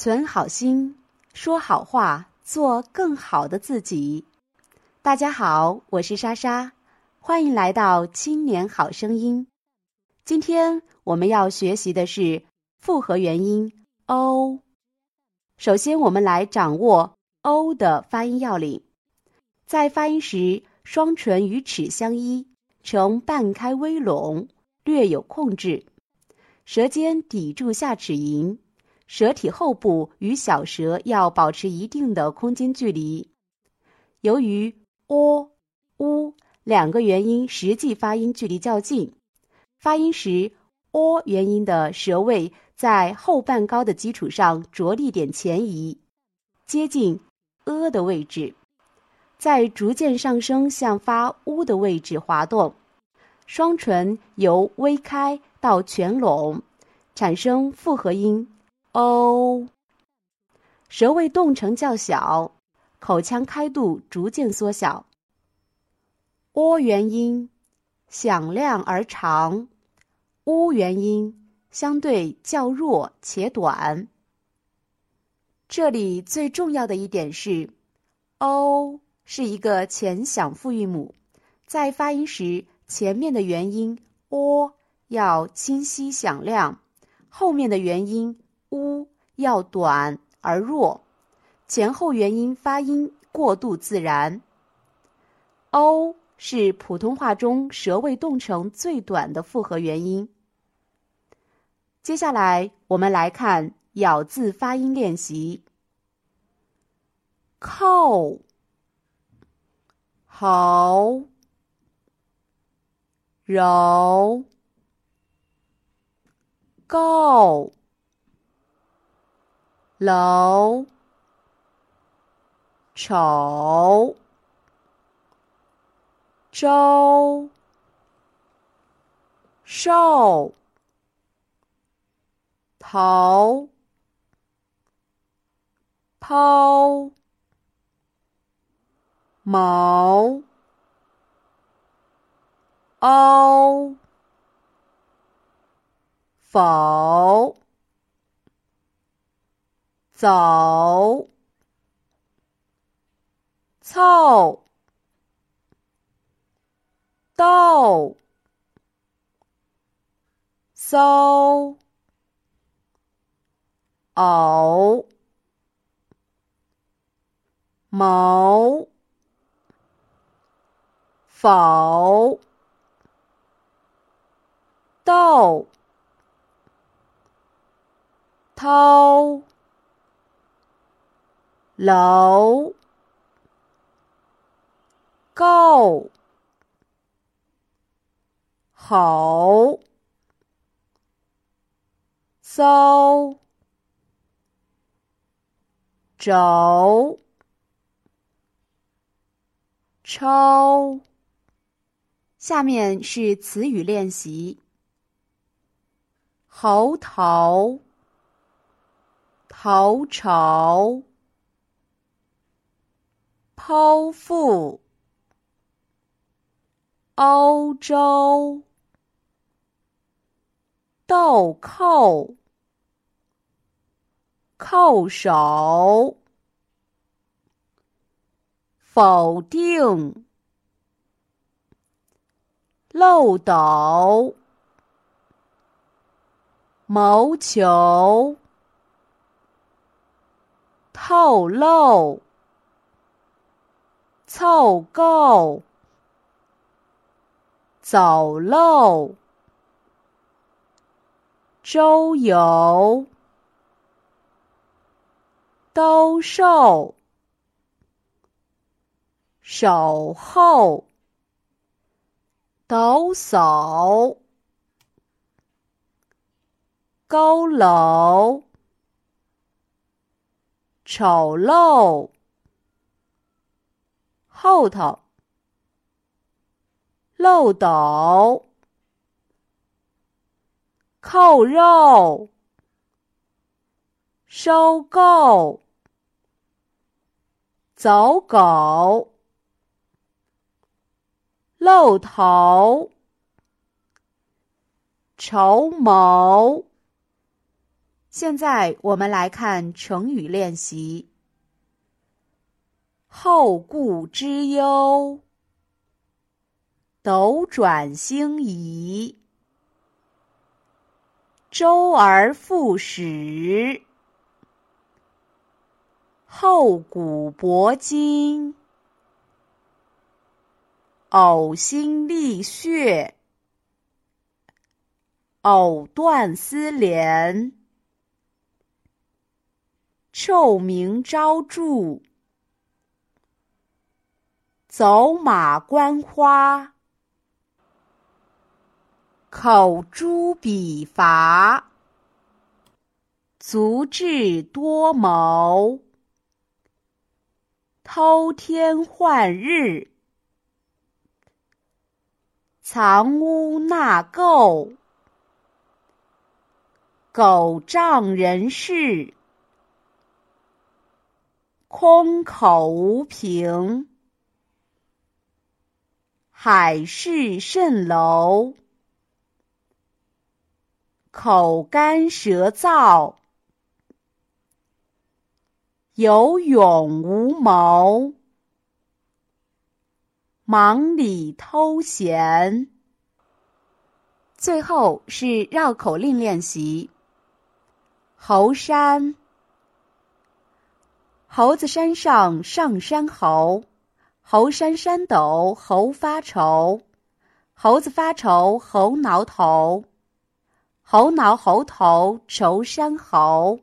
存好心，说好话，做更好的自己。大家好，我是莎莎，欢迎来到青年好声音。今天我们要学习的是复合元音 o。首先，我们来掌握 o 的发音要领。在发音时，双唇与齿相依，呈半开微拢，略有控制，舌尖抵住下齿龈。舌体后部与小舌要保持一定的空间距离。由于 o、u 两个元音实际发音距离较近，发音时 o 元音的舌位在后半高的基础上着力点前移，接近 a 的位置，在逐渐上升向发 u 的位置滑动，双唇由微开到全拢，产生复合音。o，舌位动程较小，口腔开度逐渐缩小。o 元音响亮而长，u 元音相对较弱且短。这里最重要的一点是，o 是一个前响复韵母，在发音时，前面的元音 o 要清晰响亮，后面的元音。要短而弱，前后元音发音过渡自然。o 是普通话中舌位动程最短的复合元音。接下来我们来看咬字发音练习：靠、好、饶、告。楼，丑，周，寿，头，抛，毛，凹，否。走，凑，斗，搜，偶，谋，否，斗，偷。楼，够，好，搜，肘，抽。下面是词语练习：猴头，头朝。剖腹，欧洲，豆蔻，叩首，否定，漏斗，谋求，透露。凑够，走漏，周游，兜售，守候，抖擞，佝偻，丑陋。后头，漏斗，扣肉，收购，走狗，露头，筹谋，现在我们来看成语练习。后顾之忧，斗转星移，周而复始，厚古薄今，呕心沥血，藕断丝连，臭名昭著。走马观花，口诛笔伐，足智多谋，偷天换日，藏污纳垢，狗仗人势，空口无凭。海市蜃楼，口干舌燥，有勇无谋，忙里偷闲。最后是绕口令练习。猴山，猴子山上上山猴。猴山山斗猴发愁，猴子发愁猴挠头，猴挠猴头愁山猴。